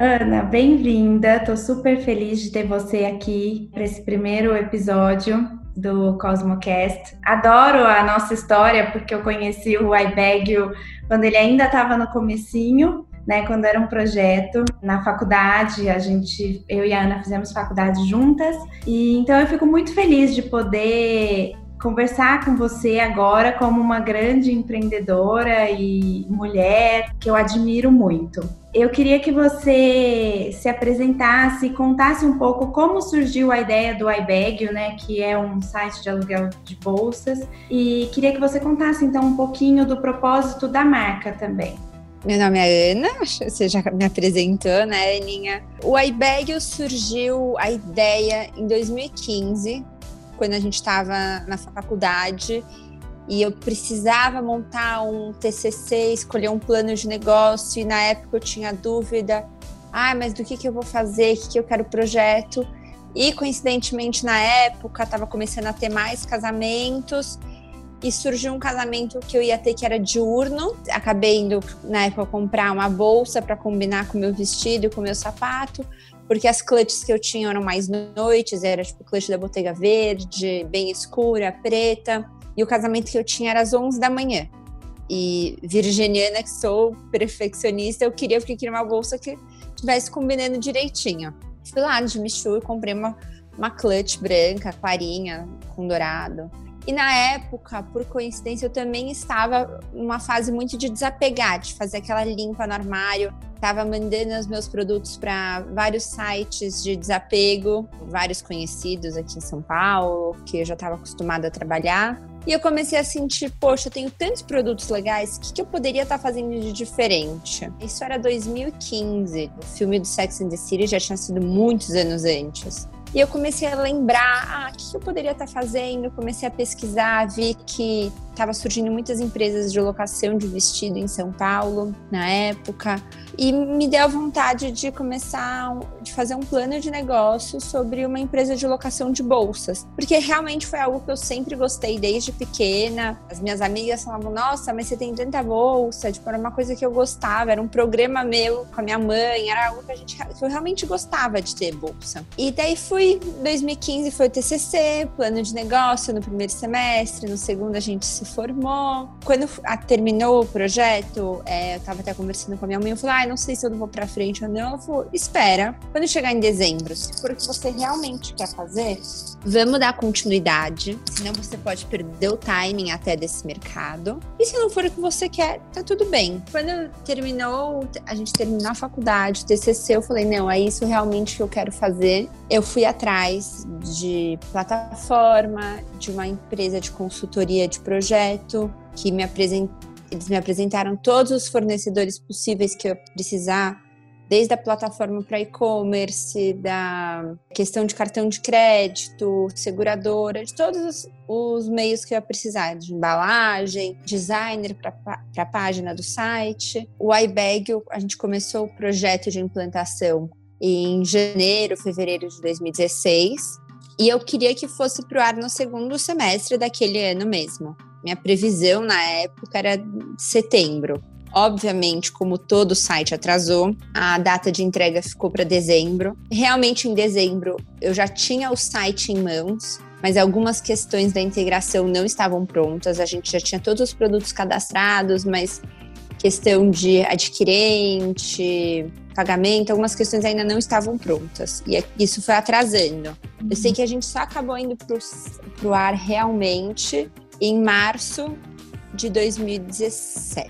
Ana, bem-vinda. Estou super feliz de ter você aqui para esse primeiro episódio do Cosmocast. Adoro a nossa história porque eu conheci o iBag quando ele ainda estava no comecinho né, quando era um projeto na faculdade, a gente, eu e a Ana fizemos faculdade juntas, e então eu fico muito feliz de poder conversar com você agora como uma grande empreendedora e mulher que eu admiro muito. Eu queria que você se apresentasse e contasse um pouco como surgiu a ideia do iBag, né, que é um site de aluguel de bolsas, e queria que você contasse então um pouquinho do propósito da marca também. Meu nome é Ana, você já me apresentou, né, Aninha? O iBag surgiu a ideia em 2015, quando a gente estava na faculdade e eu precisava montar um TCC, escolher um plano de negócio e na época eu tinha dúvida, ah, mas do que, que eu vou fazer, o que, que eu quero projeto. E coincidentemente na época estava começando a ter mais casamentos e surgiu um casamento que eu ia ter que era diurno. Acabei indo na época comprar uma bolsa para combinar com meu vestido com meu sapato, porque as clutches que eu tinha eram mais noites, era tipo clutch da Botega Verde, bem escura, preta, e o casamento que eu tinha era às 11 da manhã. E virginiana que sou, perfeccionista, eu queria porque queria uma bolsa que tivesse combinando direitinho. Fui lá de Michu e comprei uma uma clutch branca, clarinha, com dourado. E na época, por coincidência, eu também estava numa fase muito de desapegar, de fazer aquela limpa no armário. Estava mandando os meus produtos para vários sites de desapego, vários conhecidos aqui em São Paulo, que eu já estava acostumada a trabalhar. E eu comecei a sentir, poxa, eu tenho tantos produtos legais, o que, que eu poderia estar tá fazendo de diferente? Isso era 2015, o filme do Sex and the City já tinha sido muitos anos antes. E eu comecei a lembrar, ah, o que eu poderia estar fazendo? Comecei a pesquisar, vi que estava surgindo muitas empresas de locação de vestido em São Paulo na época e me deu vontade de começar de fazer um plano de negócio sobre uma empresa de locação de bolsas, porque realmente foi algo que eu sempre gostei desde pequena. As minhas amigas falavam: "Nossa, mas você tem tanta bolsa", tipo, era uma coisa que eu gostava, era um programa meu com a minha mãe, era algo que a gente que eu realmente gostava de ter bolsa. E daí fui 2015 foi o TCC, plano de negócio no primeiro semestre, no segundo a gente se formou. Quando a, terminou o projeto, é, eu tava até conversando com a minha mãe, eu falei, ah, não sei se eu vou pra frente ou não. Eu falei, espera, quando chegar em dezembro, se for o que você realmente quer fazer, vamos dar continuidade, senão você pode perder o timing até desse mercado. E se não for o que você quer, tá tudo bem. Quando terminou, a gente terminou a faculdade, TCC, eu falei, não, é isso realmente que eu quero fazer. Eu fui atrás de plataforma, de uma empresa de consultoria de projeto, que me apresent... eles me apresentaram todos os fornecedores possíveis que eu precisar desde a plataforma para e-commerce, da questão de cartão de crédito, seguradora, de todos os, os meios que eu ia precisar, de embalagem, designer para a página do site. O iBag, a gente começou o projeto de implantação em janeiro, fevereiro de 2016, e eu queria que fosse para o ar no segundo semestre daquele ano mesmo. Minha previsão na época era setembro. Obviamente, como todo site atrasou, a data de entrega ficou para dezembro. Realmente, em dezembro, eu já tinha o site em mãos, mas algumas questões da integração não estavam prontas. A gente já tinha todos os produtos cadastrados, mas questão de adquirente, pagamento, algumas questões ainda não estavam prontas. E é, isso foi atrasando. Eu sei que a gente só acabou indo para o ar realmente em março de 2017.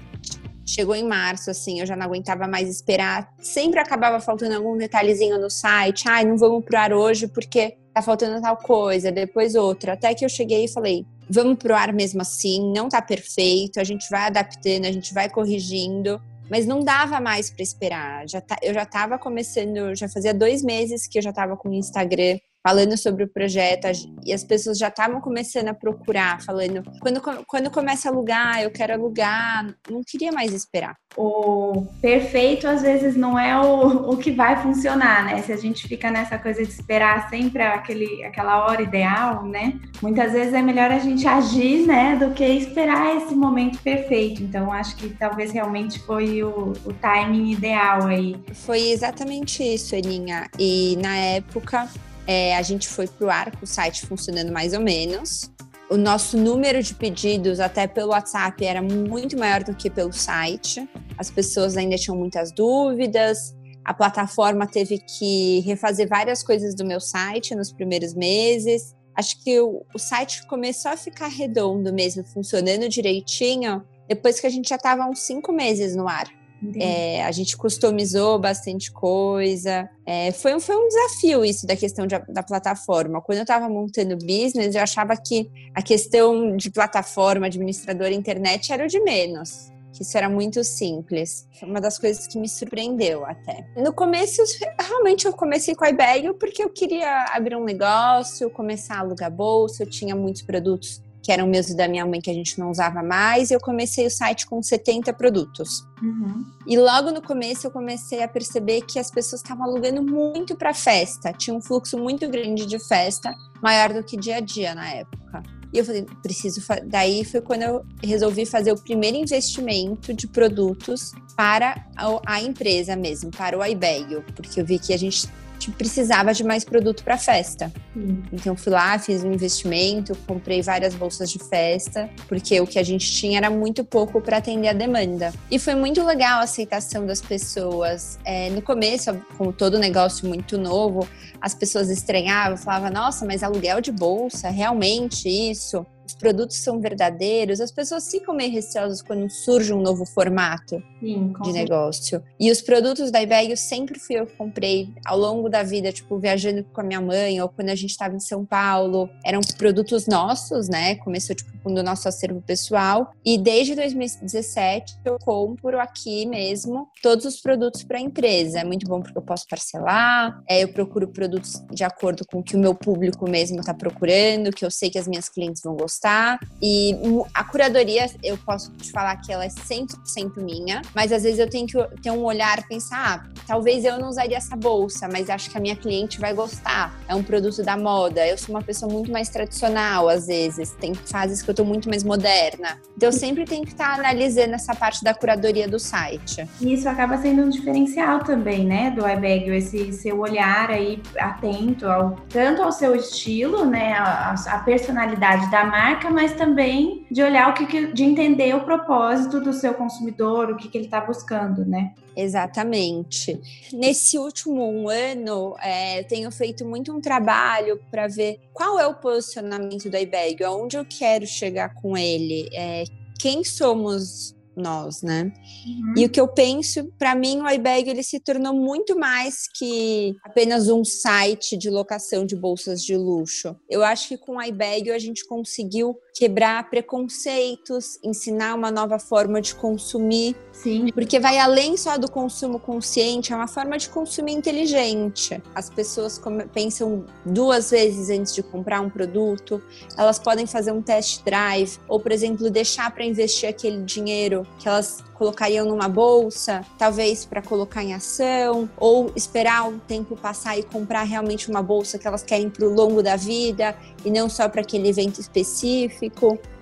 Chegou em março, assim, eu já não aguentava mais esperar. Sempre acabava faltando algum detalhezinho no site. Ai, não vamos pro ar hoje porque tá faltando tal coisa, depois outra. Até que eu cheguei e falei, vamos pro ar mesmo assim, não tá perfeito, a gente vai adaptando, a gente vai corrigindo. Mas não dava mais para esperar. Já tá, eu já estava começando, já fazia dois meses que eu já estava com o Instagram falando sobre o projeto e as pessoas já estavam começando a procurar, falando quando, quando começa a alugar, eu quero alugar, não queria mais esperar. O perfeito às vezes não é o, o que vai funcionar, né? Se a gente fica nessa coisa de esperar sempre aquele, aquela hora ideal, né? Muitas vezes é melhor a gente agir, né, do que esperar esse momento perfeito. Então acho que talvez realmente foi o, o timing ideal aí. Foi exatamente isso, Elinha. E na época é, a gente foi para o ar com o site funcionando mais ou menos. O nosso número de pedidos, até pelo WhatsApp, era muito maior do que pelo site. As pessoas ainda tinham muitas dúvidas. A plataforma teve que refazer várias coisas do meu site nos primeiros meses. Acho que o, o site começou a ficar redondo mesmo, funcionando direitinho, depois que a gente já estava uns cinco meses no ar. É, a gente customizou bastante coisa. É, foi, foi um desafio isso da questão de, da plataforma. Quando eu estava montando business, eu achava que a questão de plataforma, administradora, internet era o de menos. Que isso era muito simples. Foi uma das coisas que me surpreendeu até. No começo, realmente eu comecei com a iBag porque eu queria abrir um negócio, começar a alugar bolsa, eu tinha muitos produtos que eram meus e da minha mãe que a gente não usava mais, e eu comecei o site com 70 produtos. Uhum. E logo no começo eu comecei a perceber que as pessoas estavam alugando muito para festa, tinha um fluxo muito grande de festa, maior do que dia a dia na época. E eu falei, preciso. Daí foi quando eu resolvi fazer o primeiro investimento de produtos para a empresa mesmo, para o iBag, porque eu vi que a gente gente precisava de mais produto para festa. Hum. Então fui lá, fiz um investimento, comprei várias bolsas de festa, porque o que a gente tinha era muito pouco para atender a demanda. E foi muito legal a aceitação das pessoas. É, no começo, como todo negócio muito novo, as pessoas estranhavam, falavam: Nossa, mas aluguel de bolsa, realmente isso? Os produtos são verdadeiros, as pessoas ficam meio receosas quando surge um novo formato Sim, de negócio. E os produtos da eBay eu sempre fui eu que comprei ao longo da vida, tipo, viajando com a minha mãe ou quando a gente estava em São Paulo. Eram produtos nossos, né? Começou, tipo, com o nosso acervo pessoal. E desde 2017 eu compro aqui mesmo todos os produtos para a empresa. É muito bom porque eu posso parcelar, é, eu procuro produtos de acordo com o que o meu público mesmo está procurando, que eu sei que as minhas clientes vão gostar gostar. E a curadoria, eu posso te falar que ela é 100% minha, mas às vezes eu tenho que ter um olhar pensar, ah, talvez eu não usaria essa bolsa, mas acho que a minha cliente vai gostar. É um produto da moda. Eu sou uma pessoa muito mais tradicional, às vezes. Tem fases que eu tô muito mais moderna. Então eu sempre tenho que estar tá analisando essa parte da curadoria do site. E isso acaba sendo um diferencial também, né, do iBag, esse seu olhar aí atento ao, tanto ao seu estilo, né, a, a personalidade da marca marca, mas também de olhar o que, de entender o propósito do seu consumidor, o que, que ele está buscando, né? Exatamente. Nesse último um ano, é, tenho feito muito um trabalho para ver qual é o posicionamento do iBag, aonde eu quero chegar com ele, é, quem somos nós, né? Uhum. E o que eu penso, para mim, o iBag ele se tornou muito mais que apenas um site de locação de bolsas de luxo. Eu acho que com o iBag a gente conseguiu quebrar preconceitos, ensinar uma nova forma de consumir. Sim. Porque vai além só do consumo consciente, é uma forma de consumir inteligente. As pessoas pensam duas vezes antes de comprar um produto, elas podem fazer um test drive, ou, por exemplo, deixar para investir aquele dinheiro que elas colocariam numa bolsa, talvez para colocar em ação, ou esperar um tempo passar e comprar realmente uma bolsa que elas querem para o longo da vida e não só para aquele evento específico.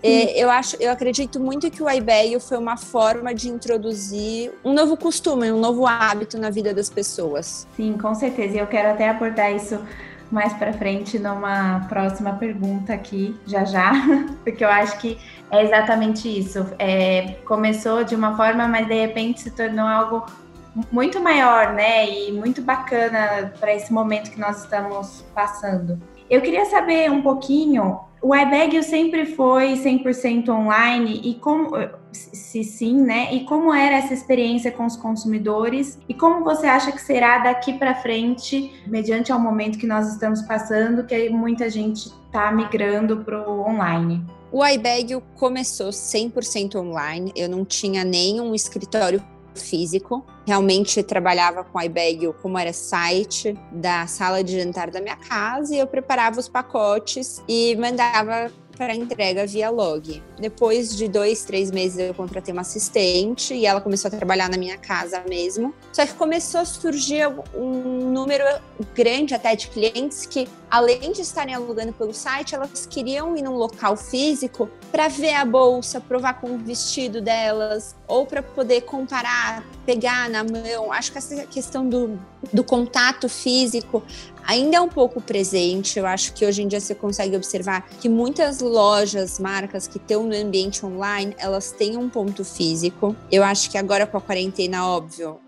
É, eu acho, eu acredito muito que o iBail foi uma forma de introduzir um novo costume, um novo hábito na vida das pessoas. Sim, com certeza. E eu quero até abordar isso mais para frente numa próxima pergunta aqui, já já, porque eu acho que é exatamente isso. É, começou de uma forma, mas de repente se tornou algo muito maior, né? E muito bacana para esse momento que nós estamos passando. Eu queria saber um pouquinho, o iBag sempre foi 100% online e como se sim, né? E como era essa experiência com os consumidores e como você acha que será daqui para frente, mediante ao momento que nós estamos passando, que muita gente está migrando para o online? O iBag começou 100% online. Eu não tinha nenhum escritório físico. Realmente trabalhava com iBag como era site da sala de jantar da minha casa e eu preparava os pacotes e mandava para entrega via log. Depois de dois, três meses, eu contratei uma assistente e ela começou a trabalhar na minha casa mesmo. Só que começou a surgir um número grande até de clientes que, além de estarem alugando pelo site, elas queriam ir num local físico para ver a bolsa, provar com o vestido delas, ou para poder comparar, pegar na mão. Acho que essa questão do, do contato físico ainda é um pouco presente. Eu acho que hoje em dia você consegue observar que muitas lojas, marcas que estão no ambiente online, elas têm um ponto físico. Eu acho que agora com a quarentena, óbvio,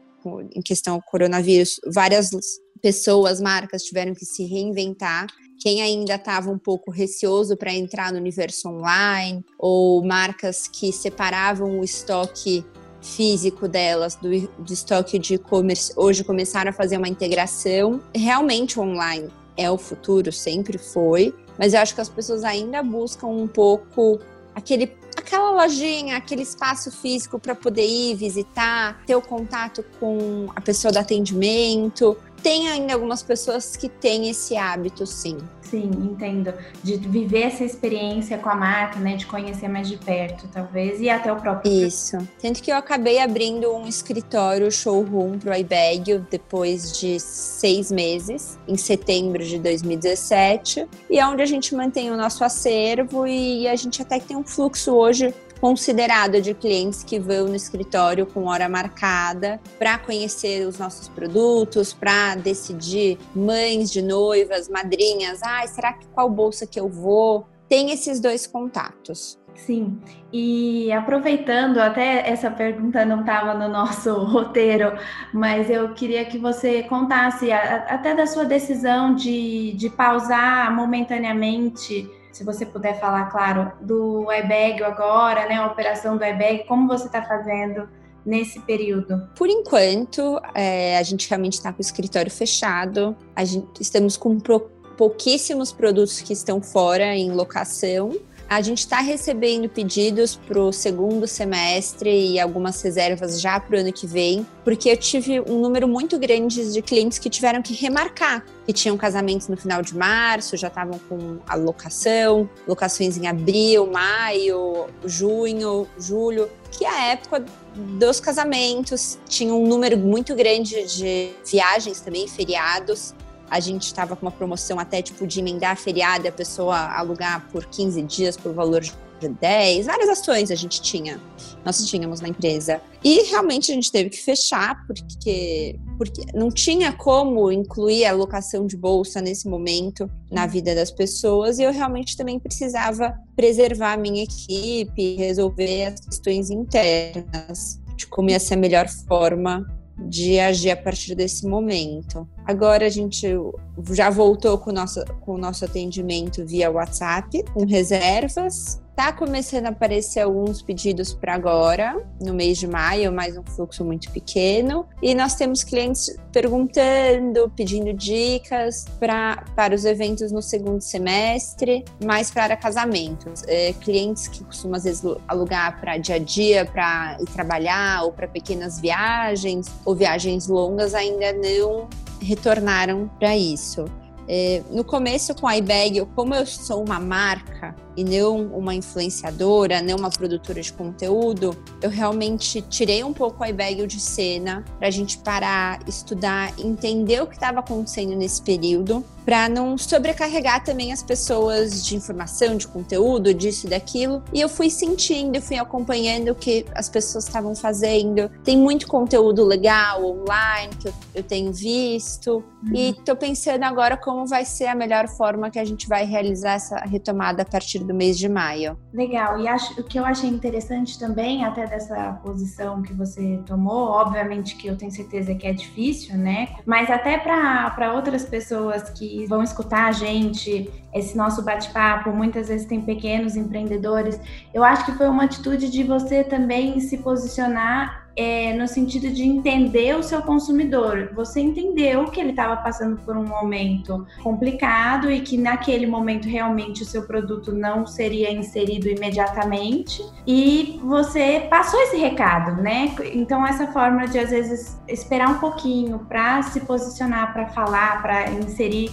em questão do coronavírus, várias pessoas, marcas tiveram que se reinventar. Quem ainda estava um pouco receoso para entrar no universo online, ou marcas que separavam o estoque físico delas, do, do estoque de e-commerce, hoje começaram a fazer uma integração. Realmente online é o futuro, sempre foi, mas eu acho que as pessoas ainda buscam um pouco aquele aquela lojinha, aquele espaço físico para poder ir visitar, ter o contato com a pessoa do atendimento. Tem ainda algumas pessoas que têm esse hábito, sim. Sim, entendo. De viver essa experiência com a marca, né? De conhecer mais de perto, talvez, e até o próprio. Isso. Tanto que eu acabei abrindo um escritório showroom para o iBag depois de seis meses, em setembro de 2017, e é onde a gente mantém o nosso acervo e a gente até que tem um fluxo hoje considerado de clientes que vão no escritório com hora marcada para conhecer os nossos produtos, para decidir mães de noivas, madrinhas, ah, será que qual bolsa que eu vou? Tem esses dois contatos. Sim, e aproveitando, até essa pergunta não estava no nosso roteiro, mas eu queria que você contasse até da sua decisão de, de pausar momentaneamente se você puder falar, claro, do iBag agora, né, a operação do iBag, como você está fazendo nesse período? Por enquanto, é, a gente realmente está com o escritório fechado, a gente, estamos com pouquíssimos produtos que estão fora em locação, a gente está recebendo pedidos para o segundo semestre e algumas reservas já para o ano que vem, porque eu tive um número muito grande de clientes que tiveram que remarcar, que tinham casamentos no final de março, já estavam com a locação, locações em abril, maio, junho, julho, que é a época dos casamentos. Tinha um número muito grande de viagens também, feriados a gente estava com uma promoção até tipo de emendar feriado e a pessoa alugar por 15 dias por valor de 10, várias ações a gente tinha, nós tínhamos na empresa. E realmente a gente teve que fechar porque, porque não tinha como incluir a alocação de bolsa nesse momento na vida das pessoas. E eu realmente também precisava preservar a minha equipe, resolver as questões internas de como ia ser a melhor forma de agir a partir desse momento. Agora a gente já voltou com o nosso, com o nosso atendimento via WhatsApp, com reservas. Tá começando a aparecer alguns pedidos para agora, no mês de maio, mais um fluxo muito pequeno. E nós temos clientes perguntando, pedindo dicas pra, para os eventos no segundo semestre, mais para casamentos. É, clientes que costumam, às vezes, alugar para dia a dia, para ir trabalhar, ou para pequenas viagens, ou viagens longas, ainda não retornaram para isso. É, no começo com a iBag, como eu sou uma marca e não uma influenciadora, não uma produtora de conteúdo, eu realmente tirei um pouco a iBag de cena para a gente parar, estudar, entender o que estava acontecendo nesse período, para não sobrecarregar também as pessoas de informação, de conteúdo, disso e daquilo. E eu fui sentindo, fui acompanhando o que as pessoas estavam fazendo. Tem muito conteúdo legal online que eu, eu tenho visto. Uhum. E estou pensando agora como vai ser a melhor forma que a gente vai realizar essa retomada a partir do mês de maio. Legal, e acho, o que eu achei interessante também, até dessa posição que você tomou, obviamente que eu tenho certeza que é difícil, né? Mas até para outras pessoas que vão escutar a gente, esse nosso bate-papo, muitas vezes tem pequenos empreendedores, eu acho que foi uma atitude de você também se posicionar é, no sentido de entender o seu consumidor. Você entendeu que ele estava passando por um momento complicado e que naquele momento realmente o seu produto não seria inserido imediatamente e você passou esse recado, né? Então essa forma de às vezes esperar um pouquinho para se posicionar, para falar, para inserir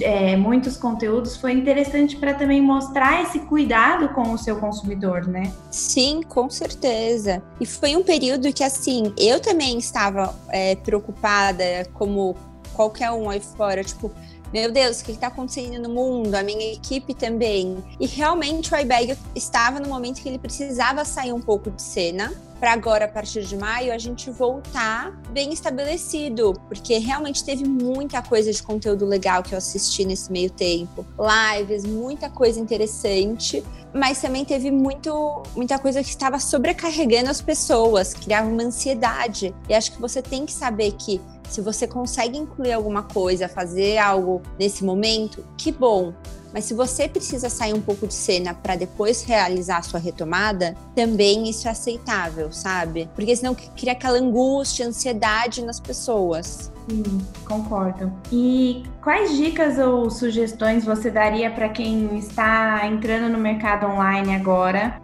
é, muitos conteúdos, foi interessante para também mostrar esse cuidado com o seu consumidor, né? Sim, com certeza. E foi um período que, assim, eu também estava é, preocupada, como qualquer um aí fora, tipo, meu Deus, o que está acontecendo no mundo? A minha equipe também. E realmente o iBag estava no momento que ele precisava sair um pouco de cena para agora, a partir de maio, a gente voltar bem estabelecido, porque realmente teve muita coisa de conteúdo legal que eu assisti nesse meio tempo. Lives, muita coisa interessante, mas também teve muito, muita coisa que estava sobrecarregando as pessoas, criava uma ansiedade. E acho que você tem que saber que se você consegue incluir alguma coisa, fazer algo nesse momento, que bom. Mas se você precisa sair um pouco de cena para depois realizar a sua retomada, também isso é aceitável, sabe? Porque senão cria aquela angústia, ansiedade nas pessoas. Sim, concordo. E quais dicas ou sugestões você daria para quem está entrando no mercado online agora?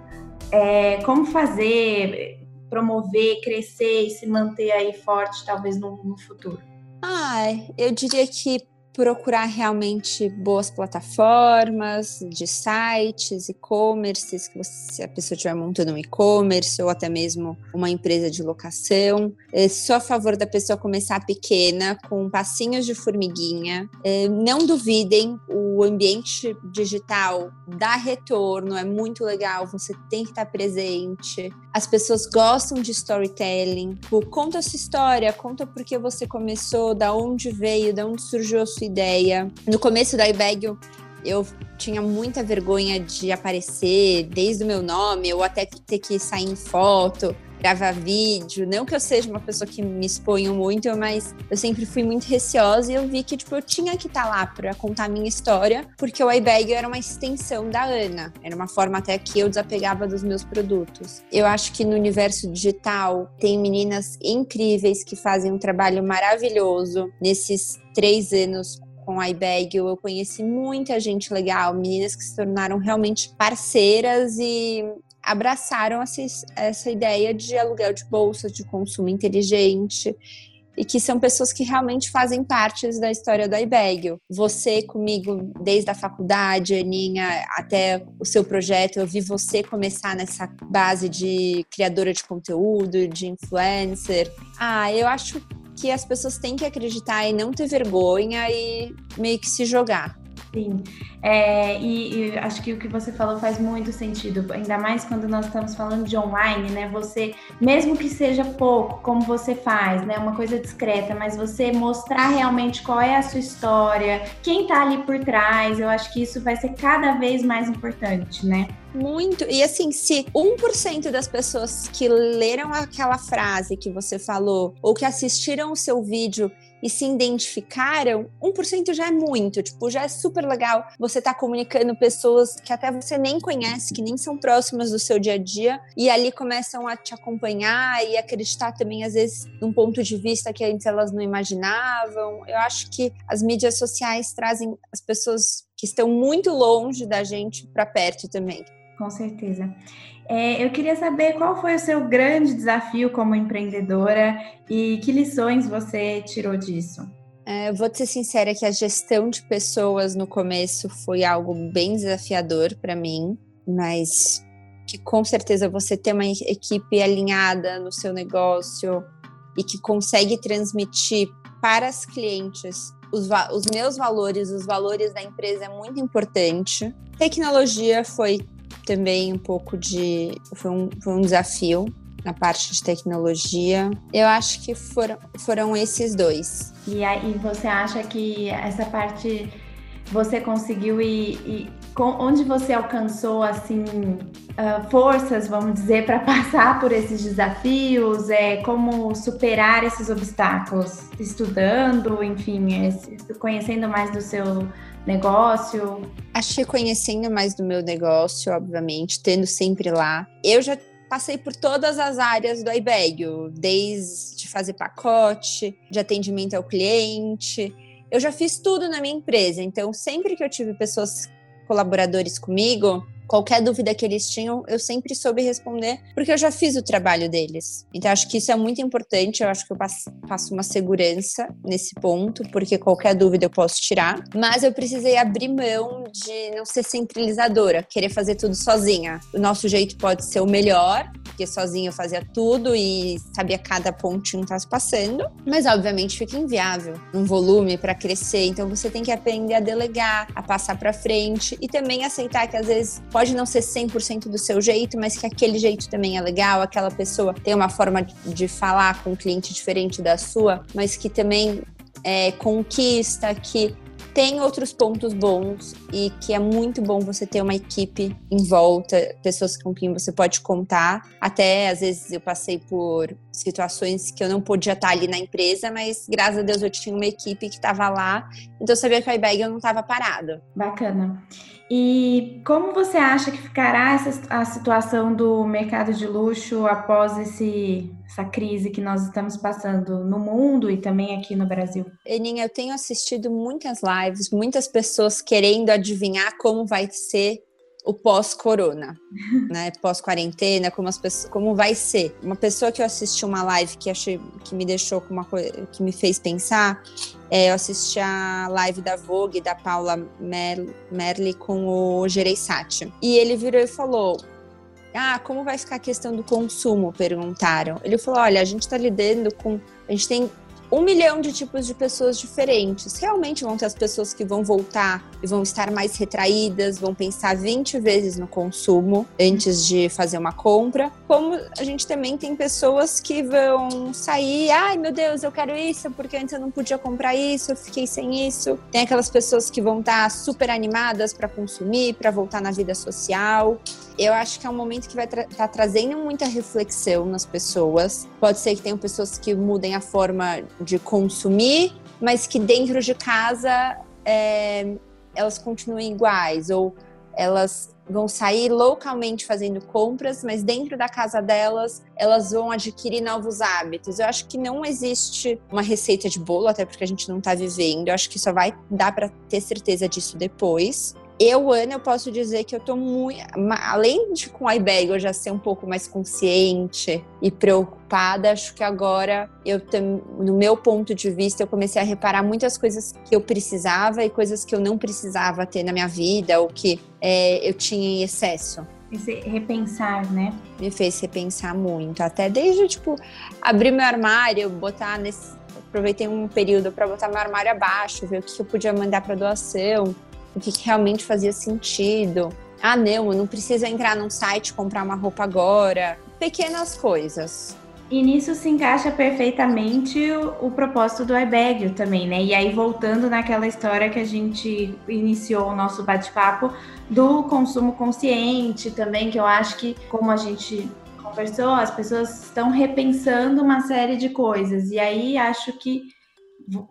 É, como fazer, promover, crescer e se manter aí forte, talvez no, no futuro? Ah, eu diria que procurar realmente boas plataformas de sites, e-commerces, que você, a pessoa estiver montando um e-commerce ou até mesmo uma empresa de locação. É, sou a favor da pessoa começar pequena, com passinhos de formiguinha. É, não duvidem, o ambiente digital dá retorno, é muito legal, você tem que estar presente. As pessoas gostam de storytelling. conta a sua história, conta por que você começou, da onde veio, da onde surgiu a sua sua ideia. No começo da iBag, eu tinha muita vergonha de aparecer desde o meu nome, ou até ter que sair em foto, gravar vídeo. Não que eu seja uma pessoa que me exponho muito, mas eu sempre fui muito receosa e eu vi que tipo, eu tinha que estar tá lá para contar a minha história, porque o iBag era uma extensão da Ana. Era uma forma até que eu desapegava dos meus produtos. Eu acho que no universo digital tem meninas incríveis que fazem um trabalho maravilhoso nesses três anos com a iBag, eu conheci muita gente legal, meninas que se tornaram realmente parceiras e abraçaram essa, ideia de aluguel de bolsa, de consumo inteligente e que são pessoas que realmente fazem parte da história do iBag. Você comigo desde a faculdade, Aninha, até o seu projeto, eu vi você começar nessa base de criadora de conteúdo, de influencer. Ah, eu acho que as pessoas têm que acreditar e não ter vergonha e meio que se jogar. Sim, é, e, e, acho que o que você falou faz muito sentido, ainda mais quando nós estamos falando de online, né? Você, mesmo que seja pouco, como você faz, né? Uma coisa discreta, mas você mostrar realmente qual é a sua história, quem tá ali por trás, eu acho que isso vai ser cada vez mais importante, né? Muito. E assim, se 1% das pessoas que leram aquela frase que você falou ou que assistiram o seu vídeo e se identificaram, 1% já é muito, tipo, já é super legal você tá comunicando pessoas que até você nem conhece, que nem são próximas do seu dia a dia, e ali começam a te acompanhar e acreditar também, às vezes, num ponto de vista que antes elas não imaginavam. Eu acho que as mídias sociais trazem as pessoas que estão muito longe da gente para perto também. Com certeza. É, eu queria saber qual foi o seu grande desafio como empreendedora e que lições você tirou disso. É, vou ser sincera que a gestão de pessoas no começo foi algo bem desafiador para mim, mas que com certeza você ter uma equipe alinhada no seu negócio e que consegue transmitir para as clientes os, os meus valores, os valores da empresa é muito importante. Tecnologia foi também um pouco de. Foi um, foi um desafio na parte de tecnologia. Eu acho que foram, foram esses dois. E aí você acha que essa parte você conseguiu ir, ir com, onde você alcançou assim uh, forças, vamos dizer, para passar por esses desafios, é como superar esses obstáculos, estudando, enfim, é, conhecendo mais do seu negócio? Que conhecendo mais do meu negócio, obviamente, tendo sempre lá. Eu já passei por todas as áreas do iBag, desde fazer pacote, de atendimento ao cliente. Eu já fiz tudo na minha empresa, então sempre que eu tive pessoas colaboradores comigo, qualquer dúvida que eles tinham, eu sempre soube responder, porque eu já fiz o trabalho deles. Então, acho que isso é muito importante. Eu acho que eu passo uma segurança nesse ponto, porque qualquer dúvida eu posso tirar. Mas eu precisei abrir mão de não ser centralizadora, querer fazer tudo sozinha. O nosso jeito pode ser o melhor, porque sozinha eu fazia tudo e sabia cada pontinho que estava passando, mas obviamente fica inviável um volume para crescer. Então você tem que aprender a delegar, a passar para frente e também aceitar que às vezes pode pode não ser 100% do seu jeito, mas que aquele jeito também é legal, aquela pessoa tem uma forma de falar com um cliente diferente da sua, mas que também é, conquista, que tem outros pontos bons e que é muito bom você ter uma equipe em volta, pessoas com quem você pode contar. Até às vezes eu passei por situações que eu não podia estar ali na empresa, mas graças a Deus eu tinha uma equipe que estava lá, então eu sabia que a iBag eu não estava parado. Bacana. E como você acha que ficará essa, a situação do mercado de luxo após esse, essa crise que nós estamos passando no mundo e também aqui no Brasil? Eninha, eu tenho assistido muitas lives, muitas pessoas querendo adivinhar como vai ser o pós-corona, né? Pós-quarentena, como as pessoas, como vai ser. Uma pessoa que eu assisti uma live que achei que me deixou com uma coisa que me fez pensar, é, eu assisti a live da Vogue da Paula Mer Merli com o Gereissati. E ele virou e falou: "Ah, como vai ficar a questão do consumo?" perguntaram. Ele falou: "Olha, a gente está lidando com a gente tem um milhão de tipos de pessoas diferentes. Realmente vão ter as pessoas que vão voltar vão estar mais retraídas, vão pensar 20 vezes no consumo antes de fazer uma compra. Como a gente também tem pessoas que vão sair, ai meu Deus, eu quero isso, porque antes eu não podia comprar isso, eu fiquei sem isso. Tem aquelas pessoas que vão estar super animadas para consumir, para voltar na vida social. Eu acho que é um momento que vai estar tra tá trazendo muita reflexão nas pessoas. Pode ser que tenham pessoas que mudem a forma de consumir, mas que dentro de casa é, elas continuem iguais, ou elas vão sair localmente fazendo compras, mas dentro da casa delas elas vão adquirir novos hábitos. Eu acho que não existe uma receita de bolo, até porque a gente não está vivendo. Eu acho que só vai dar para ter certeza disso depois. Eu, Ana, eu posso dizer que eu tô muito. Além de com a iBag eu já ser um pouco mais consciente e preocupada, acho que agora eu, no meu ponto de vista, eu comecei a reparar muitas coisas que eu precisava e coisas que eu não precisava ter na minha vida ou que é, eu tinha em excesso. Esse repensar, né? Me fez repensar muito. Até desde, tipo, abrir meu armário, botar nesse. Aproveitei um período para botar meu armário abaixo, ver o que eu podia mandar para doação o que, que realmente fazia sentido. Ah, não, eu não preciso entrar num site comprar uma roupa agora. Pequenas coisas. E nisso se encaixa perfeitamente o, o, propósito do iBag também, né? E aí, voltando naquela história que a gente iniciou o nosso bate-papo do consumo consciente também, que eu acho que, como a gente conversou, as pessoas estão repensando uma série de coisas. E aí, acho que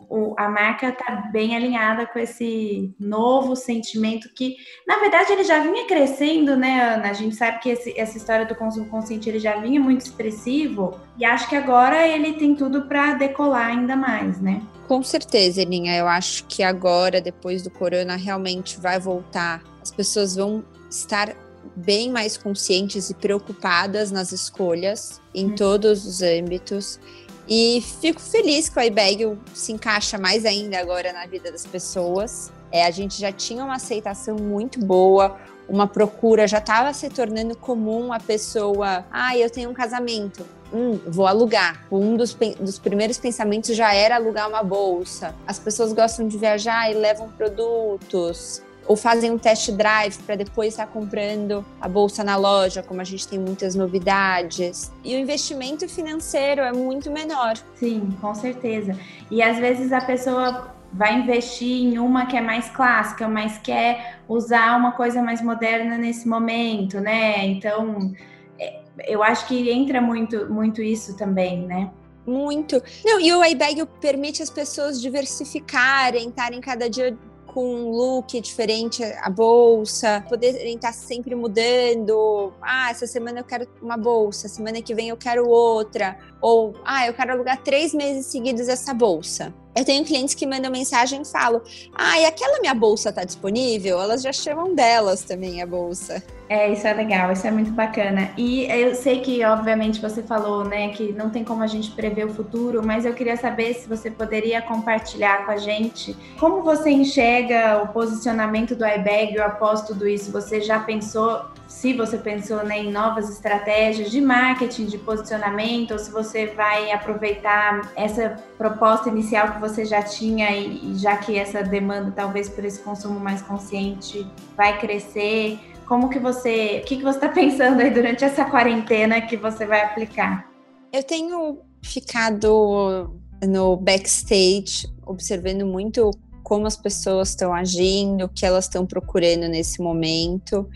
o, a marca está bem alinhada com esse novo sentimento que, na verdade, ele já vinha crescendo, né, Ana? A gente sabe que esse, essa história do consumo consciente ele já vinha muito expressivo e acho que agora ele tem tudo para decolar ainda mais, né? Com certeza, Elinha. Eu acho que agora, depois do corona, realmente vai voltar. As pessoas vão estar bem mais conscientes e preocupadas nas escolhas em hum. todos os âmbitos. E fico feliz que o iBag se encaixa mais ainda agora na vida das pessoas. É, a gente já tinha uma aceitação muito boa, uma procura, já estava se tornando comum a pessoa, ah, eu tenho um casamento, hum, vou alugar. Um dos, dos primeiros pensamentos já era alugar uma bolsa. As pessoas gostam de viajar e levam produtos ou fazem um test drive para depois estar tá comprando a bolsa na loja, como a gente tem muitas novidades. E o investimento financeiro é muito menor. Sim, com certeza. E às vezes a pessoa vai investir em uma que é mais clássica, mas quer usar uma coisa mais moderna nesse momento, né? Então, é, eu acho que entra muito, muito isso também, né? Muito. Não, e o iBag permite as pessoas diversificarem, estarem cada dia com um look diferente, a bolsa, poderem estar sempre mudando. Ah, essa semana eu quero uma bolsa, semana que vem eu quero outra. Ou, ah, eu quero alugar três meses seguidos essa bolsa. Eu tenho clientes que mandam mensagem e falam: Ah, e aquela minha bolsa está disponível? Elas já chamam delas também a bolsa. É, isso é legal, isso é muito bacana. E eu sei que, obviamente, você falou, né, que não tem como a gente prever o futuro, mas eu queria saber se você poderia compartilhar com a gente como você enxerga o posicionamento do iBag após tudo isso. Você já pensou se você pensou né, em novas estratégias de marketing, de posicionamento, ou se você vai aproveitar essa proposta inicial que você já tinha e, já que essa demanda talvez por esse consumo mais consciente vai crescer, como que você, o que, que você está pensando aí durante essa quarentena que você vai aplicar? Eu tenho ficado no backstage observando muito como as pessoas estão agindo, o que elas estão procurando nesse momento.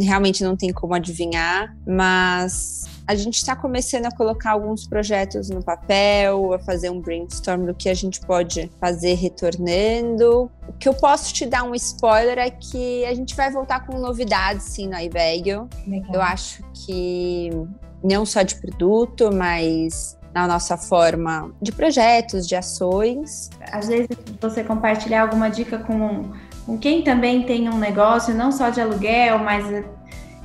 Realmente não tem como adivinhar, mas a gente está começando a colocar alguns projetos no papel, a fazer um brainstorm do que a gente pode fazer retornando. O que eu posso te dar um spoiler é que a gente vai voltar com novidades sim no iBagel. Eu acho que não só de produto, mas na nossa forma de projetos, de ações. Às vezes você compartilhar alguma dica com, com quem também tem um negócio, não só de aluguel, mas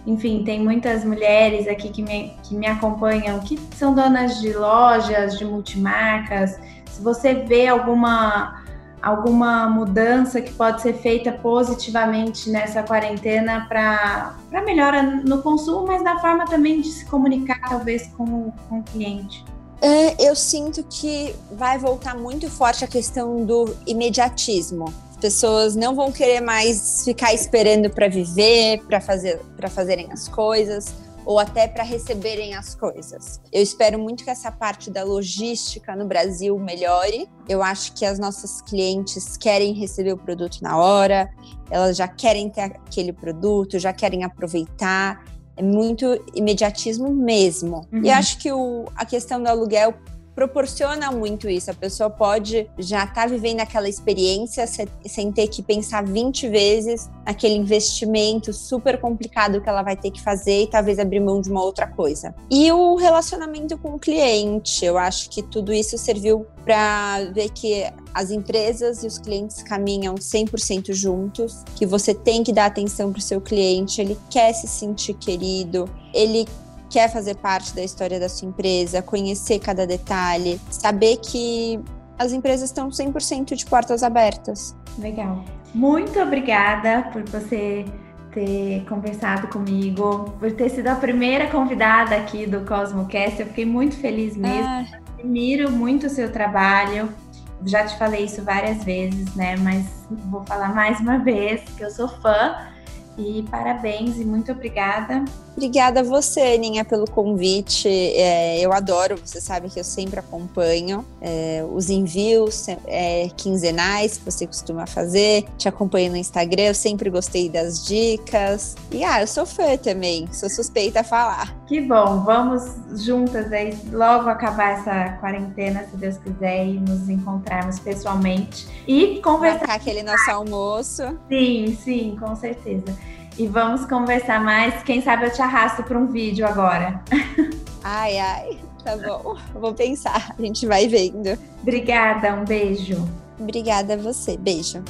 enfim, tem muitas mulheres aqui que me, que me acompanham que são donas de lojas, de multimarcas. Se você vê alguma alguma mudança que pode ser feita positivamente nessa quarentena para melhora no consumo, mas na forma também de se comunicar, talvez, com, com o cliente. É, eu sinto que vai voltar muito forte a questão do imediatismo. As pessoas não vão querer mais ficar esperando para viver, para fazer, para fazerem as coisas ou até para receberem as coisas. Eu espero muito que essa parte da logística no Brasil melhore. Eu acho que as nossas clientes querem receber o produto na hora, elas já querem ter aquele produto, já querem aproveitar é muito imediatismo mesmo. Uhum. E acho que o, a questão do aluguel proporciona muito isso. A pessoa pode já estar tá vivendo aquela experiência sem ter que pensar 20 vezes naquele investimento super complicado que ela vai ter que fazer e talvez abrir mão de uma outra coisa. E o relacionamento com o cliente, eu acho que tudo isso serviu para ver que as empresas e os clientes caminham 100% juntos, que você tem que dar atenção para o seu cliente, ele quer se sentir querido, ele quer fazer parte da história da sua empresa, conhecer cada detalhe, saber que as empresas estão 100% de portas abertas. Legal. Muito obrigada por você ter conversado comigo, por ter sido a primeira convidada aqui do CosmoCast. Eu fiquei muito feliz mesmo. Ah. Admiro muito o seu trabalho. Já te falei isso várias vezes, né? Mas vou falar mais uma vez que eu sou fã e parabéns e muito obrigada. Obrigada a você, Aninha, pelo convite. É, eu adoro, você sabe que eu sempre acompanho é, os envios é, quinzenais que você costuma fazer. Te acompanho no Instagram, eu sempre gostei das dicas. E ah, eu sou fã também, sou suspeita a falar. Que bom, vamos juntas aí logo acabar essa quarentena, se Deus quiser, e nos encontrarmos pessoalmente e conversar. Marcar aquele nosso almoço. Sim, sim, com certeza e vamos conversar mais. Quem sabe eu te arrasto para um vídeo agora. Ai, ai, tá bom. Vou pensar. A gente vai vendo. Obrigada, um beijo. Obrigada a você. Beijo.